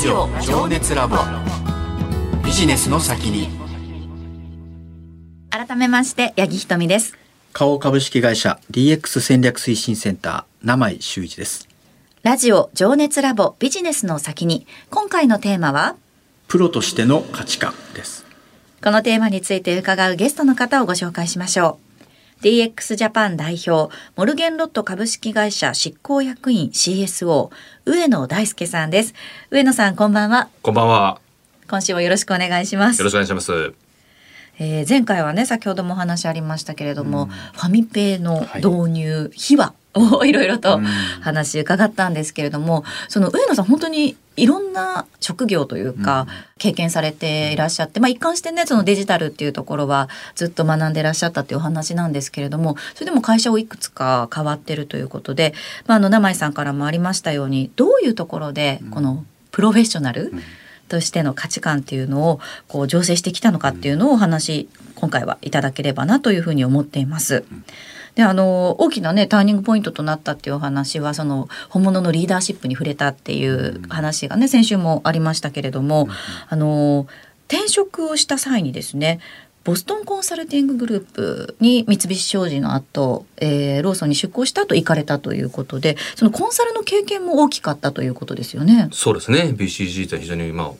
ジオ情熱ラボ。ビジネスの先に。改めまして八木ひとみです。花王株式会社 DX 戦略推進センター名井修一です。ラジオ情熱ラボビジネスの先に。今回のテーマは？プロとしての価値観です。このテーマについて伺うゲストの方をご紹介しましょう DX ジャパン代表モルゲンロット株式会社執行役員 CSO 上野大輔さんです。上野さんこんばんは。こんばんは。今週もよろしくお願いします。よろしくお願いします。えー前回はね先ほどもお話ありましたけれども、ファミペイの導入、秘話をいろいろと話伺ったんですけれども、その上野さん本当にいろんな職業というか、経験されていらっしゃって、まあ、一貫してねそのデジタルっていうところはずっと学んでいらっしゃったっていうお話なんですけれどもそれでも会社をいくつか変わってるということで、まあ、あの名前さんからもありましたようにどういうところでこのプロフェッショナル、としての価値観っていうのをこう醸成してきたのかっていうのをお話今回はいただければなというふうに思っています。であの大きなねターニングポイントとなったっていうお話はその本物のリーダーシップに触れたっていう話がね先週もありましたけれども、あの転職をした際にですねボストンコンサルティンググループに三菱商事の後、えーローソンに出向した後行かれたということでそのコンサルの経験も大きかったということですよね。そうですね。BCG って非常にまあ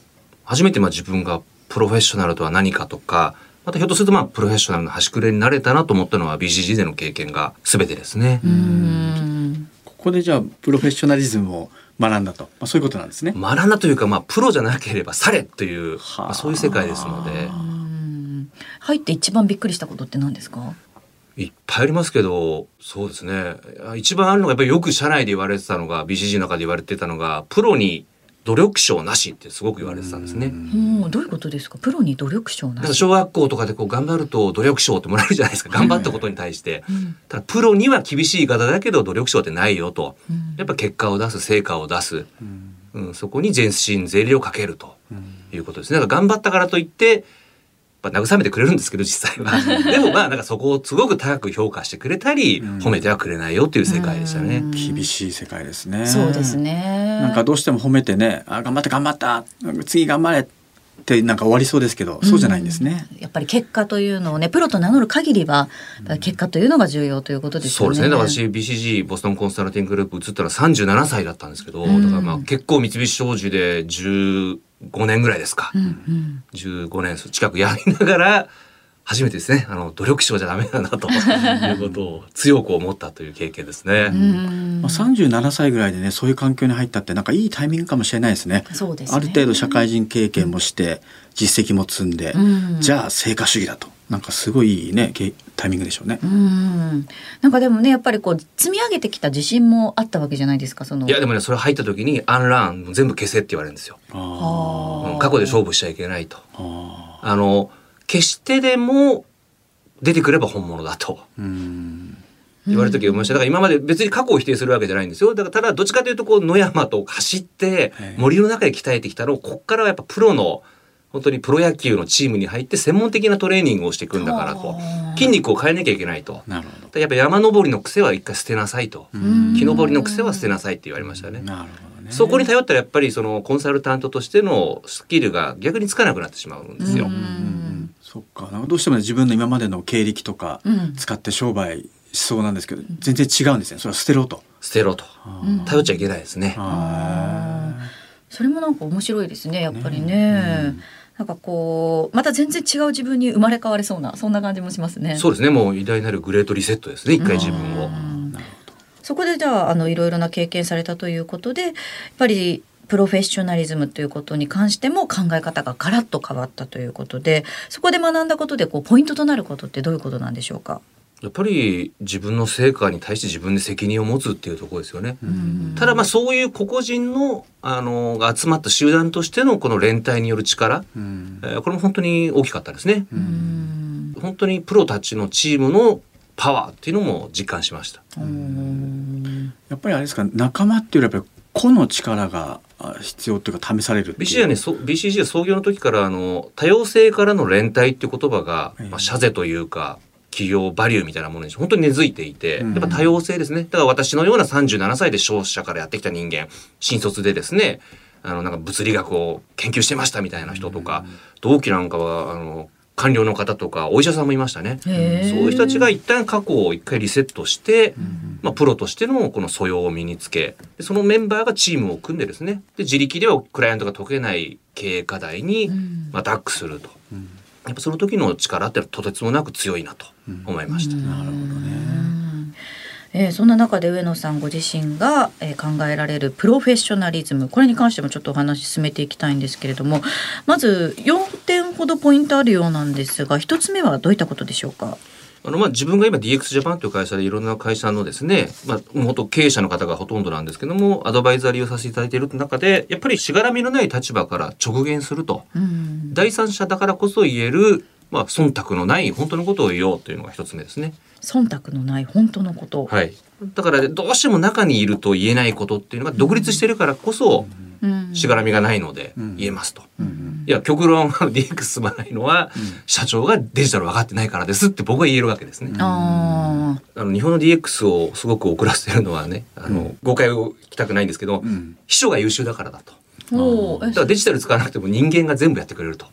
初めてまあ自分がプロフェッショナルとは何かとか、またひょっとするとまあプロフェッショナルの端くれになれたなと思ったのは BCG での経験が全てですね。うん。ここでじゃあプロフェッショナリズムを学んだと、まあ、そういうことなんですね。学んだというかまあプロじゃなければされという、はあ。まあ、そういう世界ですので。うん。入って一番びっくりしたことって何ですか？いっぱいありますけどそうですね。一番あるのがやっぱりよく社内で言われてたのが BCG の中で言われてたのがプロに努力賞なしってすごく言われてたんですね。うん。どういうことですか？プロに努力賞なし。小学校とかでこう頑張ると努力賞ってもらえるじゃないですか。頑張ったことに対して、うん。ただプロには厳しい言い方だけど努力賞ってないよと、うん。やっぱ結果を出す成果を出す、うん。うん、そこに全身全霊をかけるということですね。だから頑張ったからといってまあ、慰めてくれるんですけど実際は。でもまあなんかそこをすごく高く評価してくれたり、うん。褒めてはくれないよっていう世界でしたね。うん。厳しい世界ですね。そうですね。なんかどうしても褒めてねあ頑張った頑張った。次頑張れってなんか終わりそうですけど、そうじゃないんですねやっぱり結果というのをねプロと名乗る限りは結果というのが重要ということですよね。そうですね。だから私 BCG ボストンコンサルティンググループ移ったら37歳だったんですけど、うんだからまあ結構三菱商事で15年ぐらいですか。うんうん15年近くやりながら初めてですね。あの努力賞じゃダメだなということを強く思ったという経験ですね。うんまあ、37歳ぐらいでねそういう環境に入ったってなんかいいタイミングかもしれないですねそうですねある程度社会人経験もして実績も積んで、うんじゃあ成果主義だとなんかすごいいいねけタイミングでしょうね。うんなんかでもねやっぱりこう積み上げてきた自信もあったわけじゃないですかそのいやでもねそれ入った時にアンラーン全部消せって言われるんですよ。ああーうん過去で勝負しちゃいけないと。ああの決してでも出てくれば本物だと。うん言われる時思いました。だから今まで別に過去を否定するわけじゃないんですよ。だからただどっちかというとこう野山と走ってはい森の中で鍛えてきたのをこっからはやっぱプロの本当にプロ野球のチームに入って専門的なトレーニングをしていくんだからとはあ筋肉を変えなきゃいけないと。なるほやっぱ山登りの癖は一回捨てなさいと。ど。ん木登りの癖は捨てなさいって言われましたね。なるほどね。そこに頼ったらやっぱりそのコンサルタントとしてのスキルが逆につかなくなってしまうんですよ。うんうんそっかなんかどうしてもね自分の今までの経歴とかうん使って商売しそうなんですけど、全然違うんですねそれは捨てろと。捨てろと。うん頼っちゃいけないですね。あそれもなんか面白いですねやっぱりねなんかこうまた全然違う自分に生まれ変われそうなそんな感じもしますね。そうですね。もう偉大なるグレートリセットですね。一回自分を。うんなるほど。そこでじゃああのいろいろな経験されたということでやっぱりプロフェッショナリズムということに関しても考え方がガラッと変わったということでそこで学んだことでこうポイントとなることってどういうことなんでしょうか？やっぱり自分の成果に対して自分で責任を持つっていうところですよね。うんただまあそういう個々人のあのが集まった集団としてのこの連帯による力、うんえーこれも本当に大きかったですね。うん本当にプロたちのチームのパワーっていうのも実感しました。うんやっぱりあれですか仲間っていうよりはやっぱり個の力があ必要っていうか試される BCG はね、そ BCG は創業の時からあの多様性からの連帯っていう言葉が、ええまあ、社税というか企業バリューみたいなものに本当に根付いていて、うん。やっぱ多様性ですね。だから私のような37歳で消費者からやってきた人間、新卒でですね、あのなんか物理学を研究してましたみたいな人とか、同期なんかはあの官僚の方とかお医者さんもいましたね。そういう人たちが一旦過去を一回リセットして、まあ、プロとしてのこの素養を身につけでそのメンバーがチームを組んでですね。で自力ではクライアントが解けない経営課題に、うん。まあ、タックすると、やっぱその時の力ってとてつもなく強いなと思いました。なるほどね。えーそんな中で上野さんご自身が、えー考えられるプロフェッショナリズムこれに関してもちょっとお話し進めていきたいんですけれどもまず4点ほどポイントあるようなんですが一つ目はどういったことでしょうか？あのまあ自分が今 DX ジャパンという会社でいろんな会社のですね、まあ、元経営者の方がほとんどなんですけどもアドバイザリーをさせていただいている中でやっぱりしがらみのない立場から直言すると。うん。第三者だからこそ言える、まあ、忖度のない本当のことを言おうというのが一つ目ですね。忖度のない本当のこと、はい、だからどうしても中にいると言えないことっていうのが独立してるからこそうん。しがらみがないのでうん。言えますと。うん。いや極論 DX 進まないのは社長がデジタル分かってないからですって僕は言えるわけですね。ああの日本の DX をすごく遅らせてるのはねあの、うん。誤解を聞きたくないんですけど、うん。秘書が優秀だからだと。だからデジタル使わなくても人間が全部やってくれると。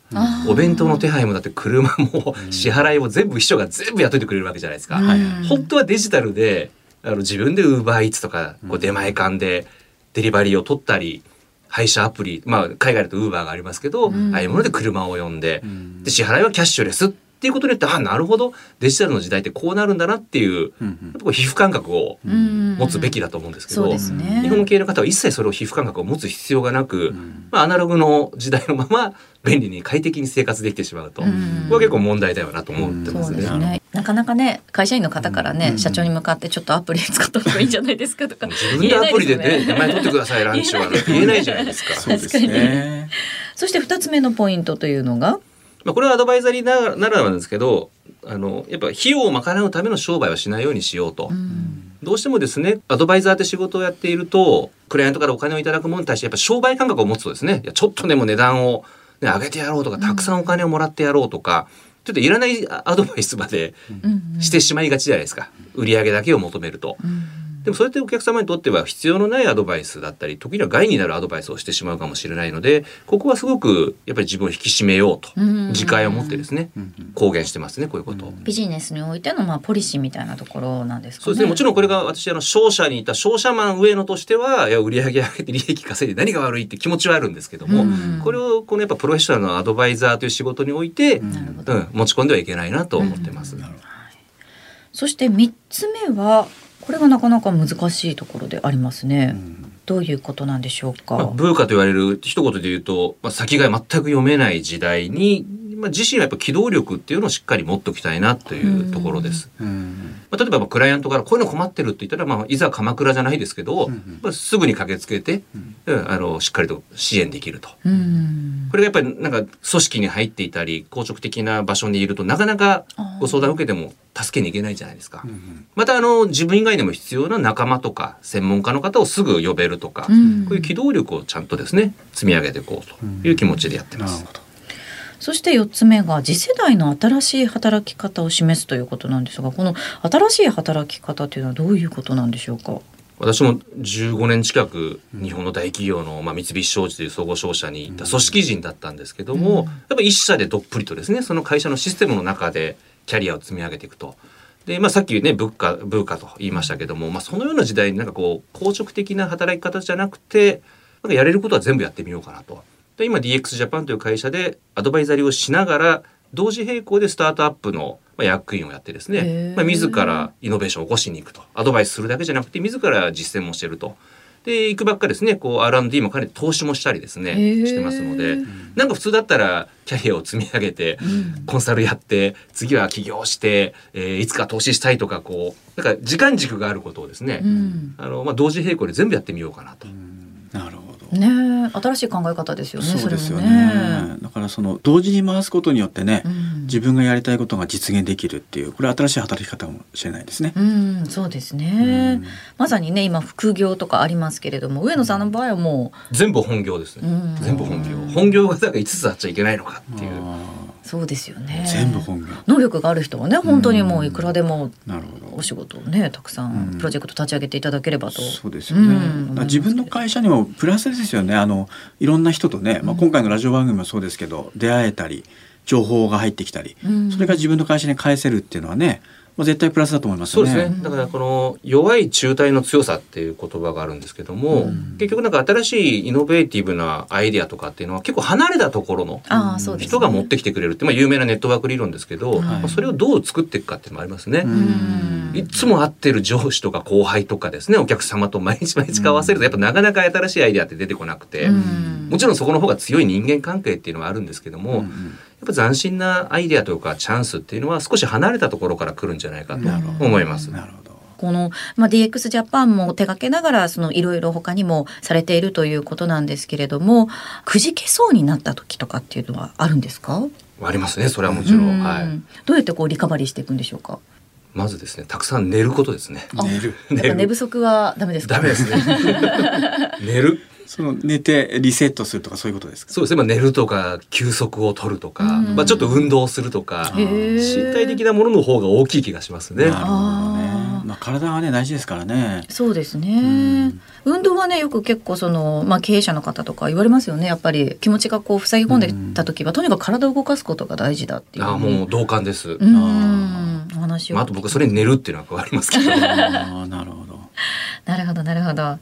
お弁当の手配もだって車も支払いも全部秘書が全部やっといてくれるわけじゃないですか。うん本当はデジタルであの自分でウーバーイーツとかこう出前館でデリバリーを取ったり配車アプリまあ海外だとウーバーがありますけど、うん。ああいうもので車を呼んでうん。で支払いはキャッシュレスっていうことによってあなるほど。デジタルの時代ってこうなるんだなっていううんやっぱこう皮膚感覚をうん。持つべきだと思うんですけど、そうですね。日本の経営の方は一切それを皮膚感覚を持つ必要がなく、ん。まあ、アナログの時代のまま便利に快適に生活できてしまうと、うん。これは結構問題だよなと思ってますね。そうですね。なかなかね会社員の方からね、うん。社長に向かってちょっとアプリ使った方がいいんじゃないですかとか自分でアプリでね名前取ってくださいランチは言えないじゃないですか。そうですね。そして二つ目のポイントというのがまあ、これはアドバイザリーなならなんですけどあのやっぱ費用を賄うための商売はしないようにしようと。うん。どうしてもですねアドバイザーって仕事をやっているとクライアントからお金をいただくものに対してやっぱ商売感覚を持つとですねいやちょっとでも値段を、ね、上げてやろうとかたくさんお金をもらってやろうとか、ちょっといらないアドバイスまでうん。してしまいがちじゃないですか、売上だけを求めると。うんでもそれってお客様にとっては必要のないアドバイスだったり時には害になるアドバイスをしてしまうかもしれないのでここはすごくやっぱり自分を引き締めようとうん。自戒を持ってですね公言してますねこういうことを。ビジネスにおいてのまあポリシーみたいなところなんですかね。そうですね。もちろんこれが私あの商社にいた商社マン上野としてはいや売り上げ上げて利益稼いで何が悪いって気持ちはあるんですけども、うん。これをこのやっぱプロフェッショナルのアドバイザーという仕事において、うん。持ち込んではいけないなと思ってます。そして三つ目はこれがなかなか難しいところでありますね。どうんどういうことなんでしょうか？まあ、ブーカと言われる一言で言うと、まあ、先が全く読めない時代に、まあ、自身はやっぱ機動力っていうのをしっかり持っておきたいなというところです。うんまあ、例えばまあクライアントからこういうの困ってるって言ったら、まあ、いざ鎌倉じゃないですけど、うんうんまあ、すぐに駆けつけて、うんうんあのしっかりと支援できると。うん。これがやっぱりなんか組織に入っていたり硬直的な場所にいるとなかなかご相談を受けても助けに行けないじゃないですか。うんまたあの自分以外でも必要な仲間とか専門家の方をすぐ呼べるとか、うんこういう機動力をちゃんとですね積み上げていこうという気持ちでやってます。なるほど。そして四つ目が次世代の新しい働き方を示すということなんですが、この新しい働き方というのはどういうことなんでしょうか？私も15年近く日本の大企業の、まあ、三菱商事という総合商社にいた組織人だったんですけども、うんやっぱ一社でどっぷりとですねその会社のシステムの中でキャリアを積み上げていくと。でまあ、さっきね物価物価と言いましたけども、まあ、そのような時代になんかこう硬直的な働き方じゃなくてなんかやれることは全部やってみようかなと。で今 DX ジャパンという会社でアドバイザリーをしながら同時並行でスタートアップのまあ役員をやってですへねー、まあ、自らイノベーションを起こしに行くと。アドバイスするだけじゃなくて自ら実践もしてると。で行くばっかですね。こう R&D もかなり投資もしたりですねしてますので。なんか普通だったらキャリアを積み上げてうん。コンサルやって次は起業して、えーいつか投資したいとかこうなんか時間軸があることをですね、うん。あのまあ、同時並行で全部やってみようかなと。なるほど。ねえ新しい考え方ですよね。そうですよそれもね。だからその同時に回すことによってね、うん自分がやりたいことが実現できるっていうこれは新しい働き方かもしれないですね。うん、そうですね。まさにね、今副業とかありますけれども、上野さんの場合はも全部本業ですね、うん全部本業本業がだから5つあっちゃいけないのかっていうあそうですよね。全部本業。能力がある人はね本当にもういくらでもなるほど。お仕事をねたくさんうん。プロジェクト立ち上げていただければと、そうですよね、自分の会社にもプラスですよね。あのいろんな人とね、まあ、今回のラジオ番組もそうですけど出会えたり情報が入ってきたり、うん。それが自分の会社に返せるっていうのはね、まあ、絶対プラスだと思いますよね。そうですね。だからこの弱い中体の強さっていう言葉があるんですけども、うん。結局なんか新しいイノベーティブなアイデアとかっていうのは結構離れたところのああそうです、ね、人が持ってきてくれるって、まあ、有名なネットワーク理論ですけど、はい。まあそれをどう作っていくかっていうのもありますね。うん。いつも会ってる上司とか後輩とかですね。お客様と毎日毎日交わせるとやっぱなかなか新しいアイデアって出てこなくて、うんもちろんそこの方が強い人間関係っていうのはあるんですけども、うんうん。やっぱ斬新なアイデアとかチャンスっていうのは少し離れたところから来るんじゃないかと思います。なるほど。この、まあ、DX ジャパンも手掛けながらそのいろいろ他にもされているということなんですけれどもくじけそうになった時とかっていうのはあるんですか？ありますね。それはもちろん、うん。はい、どうやってこうリカバリーしていくんでしょうか？まずですねたくさん寝ることですね。あ寝る。寝不足はダメですか？ダメですね。寝る。その寝てリセットするとかそういうことですか？そうですね、まあ、寝るとか休息を取るとか、うん。まあ、ちょっと運動するとか身体的なものの方が大きい気がしますね。なるほどね。まあ、体はね大事ですからね。そうですね、運動はねよく結構その、まあ、経営者の方とか言われますよね。やっぱり気持ちがこう塞ぎ込んでた時は、とにかく体を動かすことが大事だっていう。ああもう同感です、うん。お話を、まあ、あと僕それに寝るっていうのは加わりますけど。ああなるほど。なるほどなるほど。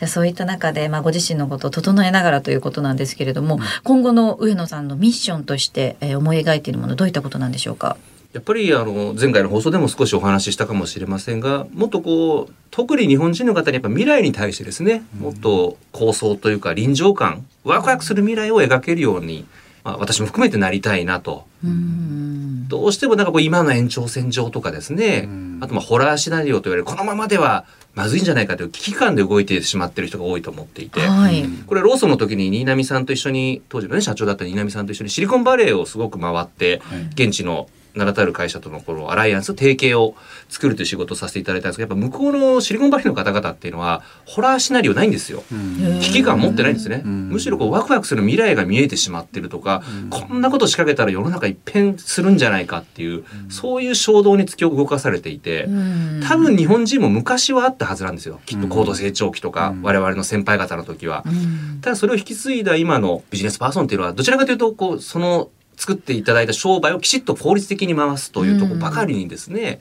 でそういった中で、まあ、ご自身のことを整えながらということなんですけれども、今後の上野さんのミッションとして、えー思い描いているものどういったことなんでしょうか？やっぱりあの前回の放送でも少しお話ししたかもしれませんがもっとこう特に日本人の方にやっぱ未来に対してですねもっと構想というか臨場感ワクワクする未来を描けるように、まあ、私も含めてなりたいなと。うんどうしてもなんかこう今の延長線上とかですねうん。あとまあホラーシナリオと言われるこのままではまずいんじゃないかという危機感で動いてしまっている人が多いと思っていて。はい、うん。これローソンの時に新浪さんと一緒に当時のね社長だった新浪さんと一緒にシリコンバレーをすごく回ってはい。現地の名だたる会社とのこのアライアンス提携を作るという仕事をさせていただいたんですけどやっぱ向こうのシリコンバレーの方々っていうのはホラーシナリオないんですよ。うん。危機感持ってないんですね、うん。むしろこうワクワクする未来が見えてしまってるとか、こんなこと仕掛けたら世の中一変するんじゃないかっていう、そういう衝動に突き動かされていて、うん。多分日本人も昔はあったはずなんですよ。きっと高度成長期とか、うん。我々の先輩方の時は。うん。ただそれを引き継いだ今のビジネスパーソンっていうのはどちらかというとこうその作っていただいた商売をきちっと効率的に回すというところばかりにですね、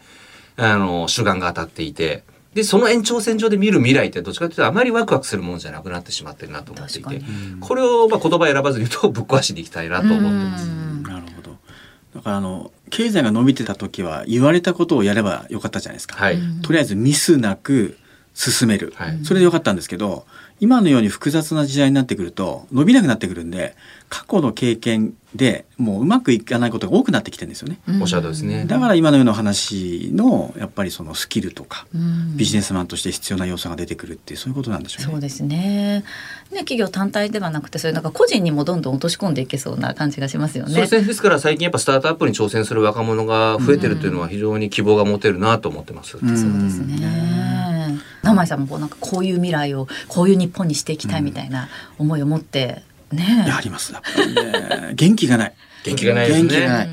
あの主眼が当たっていてでその延長線上で見る未来ってどっちかというとあまりワクワクするものじゃなくなってしまってるなと思っていてこれをまあ言葉選ばずに言うとぶっ壊しにいきたいなと思ってます。うん。なるほど。だからあの経済が伸びてた時は言われたことをやればよかったじゃないですか。はい、うんとりあえずミスなく進める、はい。それでよかったんですけど今のように複雑な時代になってくると伸びなくなってくるんで過去の経験でもううまくいかないことが多くなってきてるんですよね。うんおっしゃるとりですねだから今のような話のやっぱりそのスキルとかうんビジネスマンとして必要な要素が出てくるっていうそういうことなんでしょうね。そうですね。ね企業単体ではなくてそういうなんか個人にもどんどん落とし込んでいけそうな感じがしますよね。そうですねですから最近やっぱスタートアップに挑戦する若者が増えてるというのは非常に希望が持てるなと思ってます。うんそうですね。名前さんもこうなんかこういう未来をこういう日本にしていきたいみたいな思いを持ってね。やはります。やっぱりね。元気がない。元気がないですね。元気がない。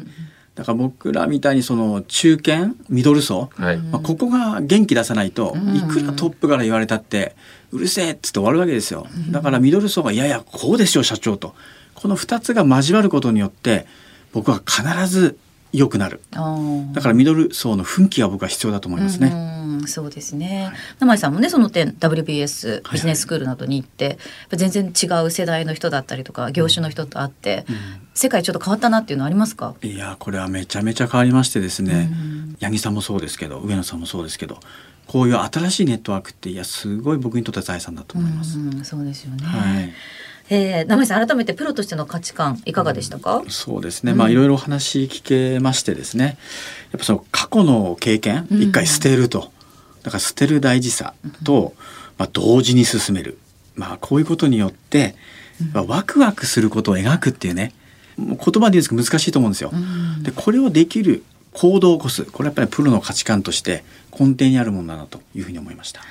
だから僕らみたいにその中堅ミドル層、はい、まあ、ここが元気出さないとうん。いくらトップから言われたってうるせえっつって終わるわけですよ。だからミドル層がいやいやこうですよ社長と。この2つが交わることによって僕は必ず良くなる。だからミドル層の奮起が僕は必要だと思いますね。うん、そうですね。名前さんもねその点 WBS いビジネススクールなどに行って、全然違う世代の人だったりとか業種の人と会って、世界ちょっと変わったなっていうのありますか？いやこれはめちゃめちゃ変わりましてですね、うん八木さんもそうですけど上野さんもそうですけどこういう新しいネットワークっていやすごい僕にとっては財産だと思います。うん、そうですよね。はいえー、名前さん改めてプロとしての価値観いかがでしたか？そうですね、まあいろいろお話聞けましてですねやっぱその過去の経験うん一回捨てると、だから捨てる大事さと、まあ、同時に進める、まあ、こういうことによって、まあ、ワクワクすることを描くっていうね言葉で言うんですけど難しいと思うんですよ。でこれをできる行動を起こす。これやっぱりプロの価値観として根底にあるものだなというふうに思いました。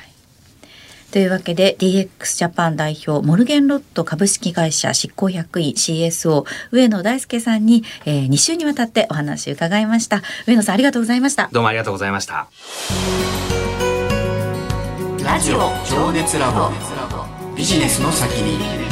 というわけで DX ジャパン代表モルゲンロット株式会社執行役員 CSO 上野大輔さんに、えー、2週にわたってお話伺いました。上野さんありがとうございました。どうもありがとうございました。ラジオ情熱ラボ。ビジネスの先に。